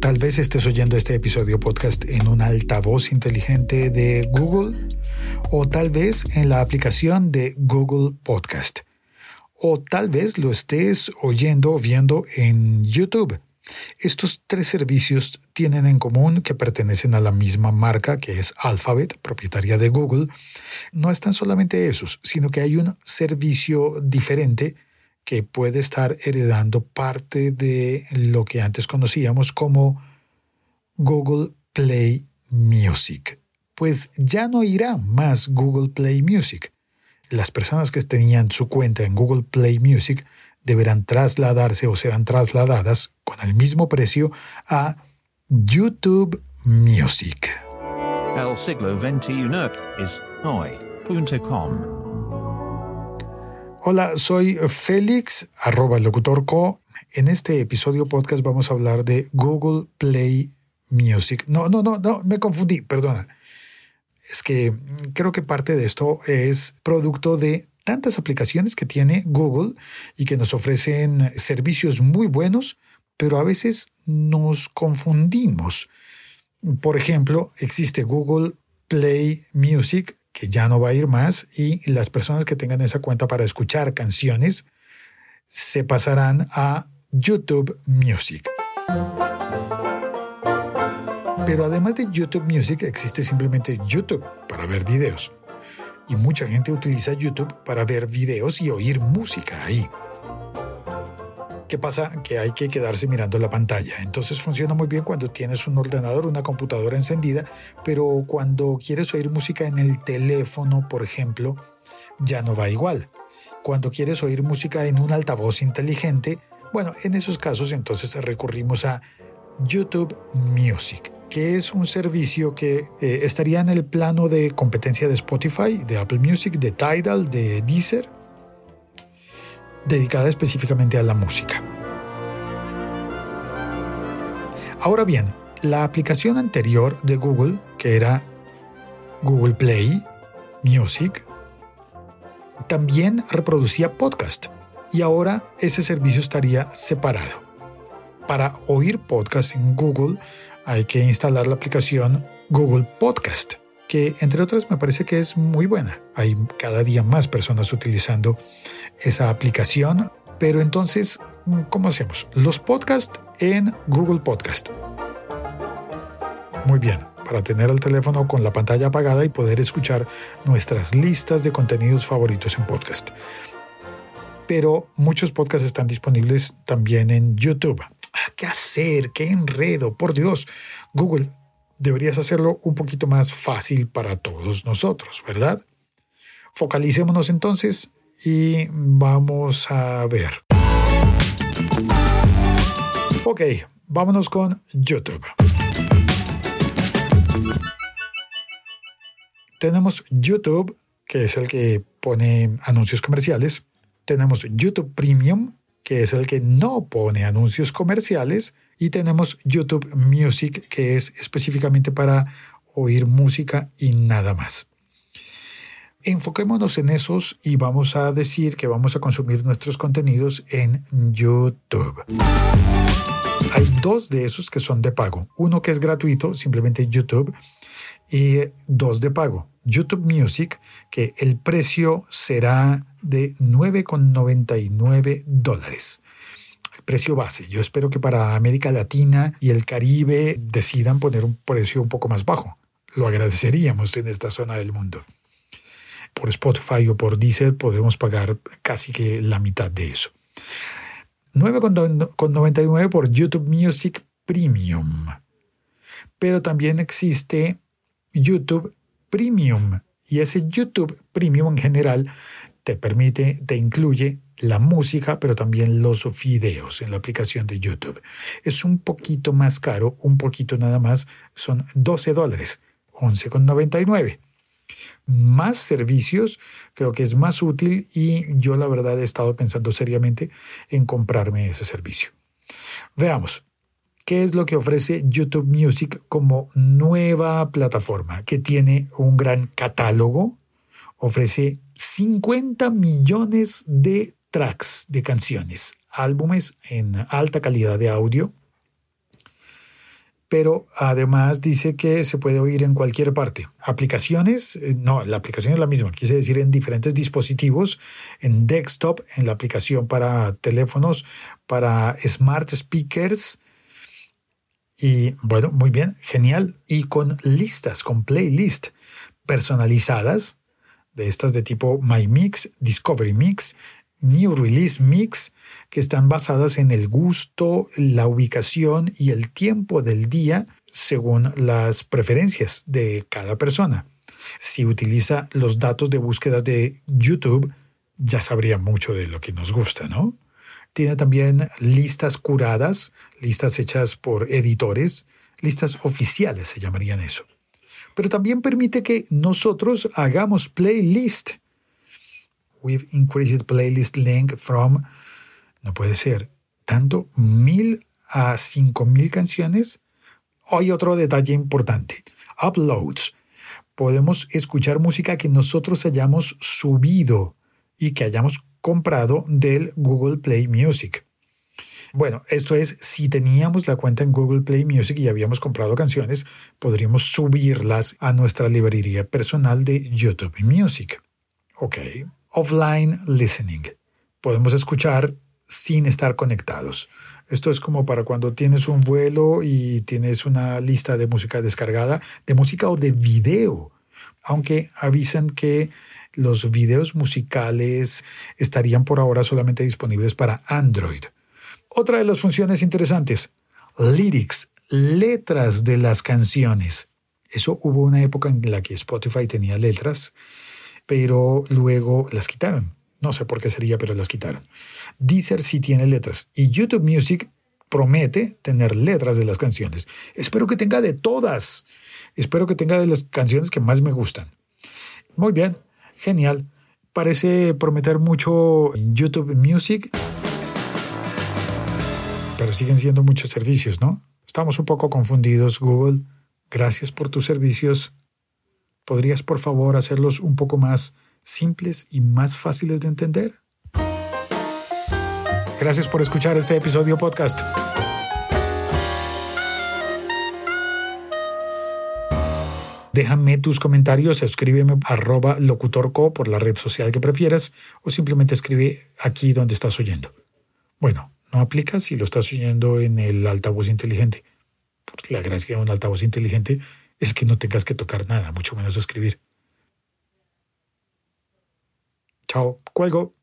Tal vez estés oyendo este episodio podcast en un altavoz inteligente de Google o tal vez en la aplicación de Google Podcast o tal vez lo estés oyendo o viendo en YouTube. Estos tres servicios tienen en común que pertenecen a la misma marca que es Alphabet, propietaria de Google. No están solamente esos, sino que hay un servicio diferente que puede estar heredando parte de lo que antes conocíamos como Google Play Music. Pues ya no irá más Google Play Music. Las personas que tenían su cuenta en Google Play Music deberán trasladarse o serán trasladadas con el mismo precio a YouTube Music. El siglo XXI es hoy.com. Hola, soy Félix, arroba locutorco. En este episodio podcast vamos a hablar de Google Play Music. No, no, no, no, me confundí, perdona. Es que creo que parte de esto es producto de tantas aplicaciones que tiene Google y que nos ofrecen servicios muy buenos, pero a veces nos confundimos. Por ejemplo, existe Google Play Music ya no va a ir más y las personas que tengan esa cuenta para escuchar canciones se pasarán a YouTube Music. Pero además de YouTube Music existe simplemente YouTube para ver videos. Y mucha gente utiliza YouTube para ver videos y oír música ahí. ¿Qué pasa? Que hay que quedarse mirando la pantalla. Entonces funciona muy bien cuando tienes un ordenador, una computadora encendida, pero cuando quieres oír música en el teléfono, por ejemplo, ya no va igual. Cuando quieres oír música en un altavoz inteligente, bueno, en esos casos entonces recurrimos a YouTube Music, que es un servicio que eh, estaría en el plano de competencia de Spotify, de Apple Music, de Tidal, de Deezer dedicada específicamente a la música. Ahora bien, la aplicación anterior de Google, que era Google Play Music, también reproducía podcast y ahora ese servicio estaría separado. Para oír podcast en Google hay que instalar la aplicación Google Podcast que entre otras me parece que es muy buena. Hay cada día más personas utilizando esa aplicación, pero entonces, ¿cómo hacemos? Los podcasts en Google Podcast. Muy bien, para tener el teléfono con la pantalla apagada y poder escuchar nuestras listas de contenidos favoritos en podcast. Pero muchos podcasts están disponibles también en YouTube. Ah, ¿Qué hacer? ¿Qué enredo? Por Dios, Google, deberías hacerlo un poquito más fácil para todos nosotros, ¿verdad? Focalicémonos entonces y vamos a ver. Ok, vámonos con YouTube. Tenemos YouTube, que es el que pone anuncios comerciales. Tenemos YouTube Premium, que es el que no pone anuncios comerciales, y tenemos YouTube Music, que es específicamente para oír música y nada más. Enfoquémonos en esos y vamos a decir que vamos a consumir nuestros contenidos en YouTube. Hay dos de esos que son de pago. Uno que es gratuito, simplemente YouTube, y dos de pago. YouTube Music, que el precio será de 9,99 dólares. El precio base. Yo espero que para América Latina y el Caribe decidan poner un precio un poco más bajo. Lo agradeceríamos en esta zona del mundo. Por Spotify o por Deezer podremos pagar casi que la mitad de eso. 9,99 por YouTube Music Premium. Pero también existe YouTube Premium. Y ese YouTube Premium en general te permite, te incluye la música, pero también los videos en la aplicación de YouTube. Es un poquito más caro, un poquito nada más, son 12 dólares, 11,99. Más servicios, creo que es más útil y yo la verdad he estado pensando seriamente en comprarme ese servicio. Veamos, ¿Qué es lo que ofrece YouTube Music como nueva plataforma que tiene un gran catálogo? Ofrece 50 millones de tracks de canciones, álbumes en alta calidad de audio, pero además dice que se puede oír en cualquier parte. Aplicaciones, eh, no, la aplicación es la misma, quise decir en diferentes dispositivos, en desktop, en la aplicación para teléfonos, para smart speakers. Y bueno, muy bien, genial. Y con listas, con playlist personalizadas, de estas de tipo My Mix, Discovery Mix, New Release Mix, que están basadas en el gusto, la ubicación y el tiempo del día según las preferencias de cada persona. Si utiliza los datos de búsquedas de YouTube, ya sabría mucho de lo que nos gusta, ¿no? Tiene también listas curadas, listas hechas por editores, listas oficiales se llamarían eso. Pero también permite que nosotros hagamos playlist. We've increased playlist length from no puede ser. Tanto mil a cinco mil canciones. Hay otro detalle importante. Uploads. Podemos escuchar música que nosotros hayamos subido y que hayamos comprado del Google Play Music. Bueno, esto es, si teníamos la cuenta en Google Play Music y habíamos comprado canciones, podríamos subirlas a nuestra librería personal de YouTube Music. Ok. Offline listening. Podemos escuchar sin estar conectados. Esto es como para cuando tienes un vuelo y tienes una lista de música descargada, de música o de video, aunque avisan que los videos musicales estarían por ahora solamente disponibles para Android. Otra de las funciones interesantes, lyrics, letras de las canciones. Eso hubo una época en la que Spotify tenía letras, pero luego las quitaron. No sé por qué sería, pero las quitaron. Deezer sí tiene letras y YouTube Music promete tener letras de las canciones. Espero que tenga de todas. Espero que tenga de las canciones que más me gustan. Muy bien, genial. Parece prometer mucho YouTube Music, pero siguen siendo muchos servicios, ¿no? Estamos un poco confundidos, Google. Gracias por tus servicios. ¿Podrías, por favor, hacerlos un poco más simples y más fáciles de entender? Gracias por escuchar este episodio podcast. Déjame tus comentarios, escríbeme arroba locutorco por la red social que prefieras o simplemente escribe aquí donde estás oyendo. Bueno, no aplica si lo estás oyendo en el altavoz inteligente. La gracia de un altavoz inteligente es que no tengas que tocar nada, mucho menos escribir. Chao, cuelgo.